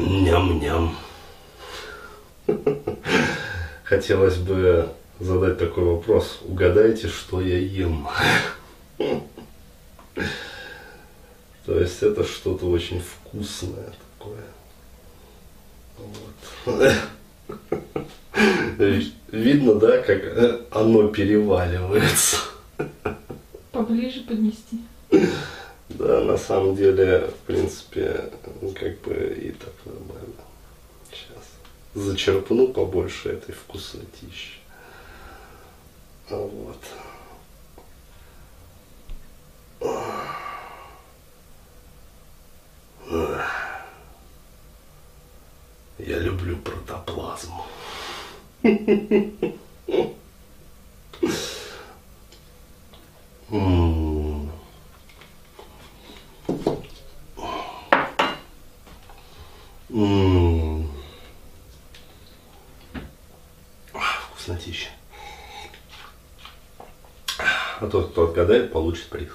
Ням-ням. Хотелось бы задать такой вопрос. Угадайте, что я ем. То есть это что-то очень вкусное такое. Вот. Видно, да, как оно переваливается. Поближе поднести. Да, на самом деле, в принципе, как бы и так нормально. Сейчас зачерпну побольше этой вкуснотищи. А вот. Я люблю протоплазму. М. М. А, Вкуснотища. А тот, кто отгадает, получит приз.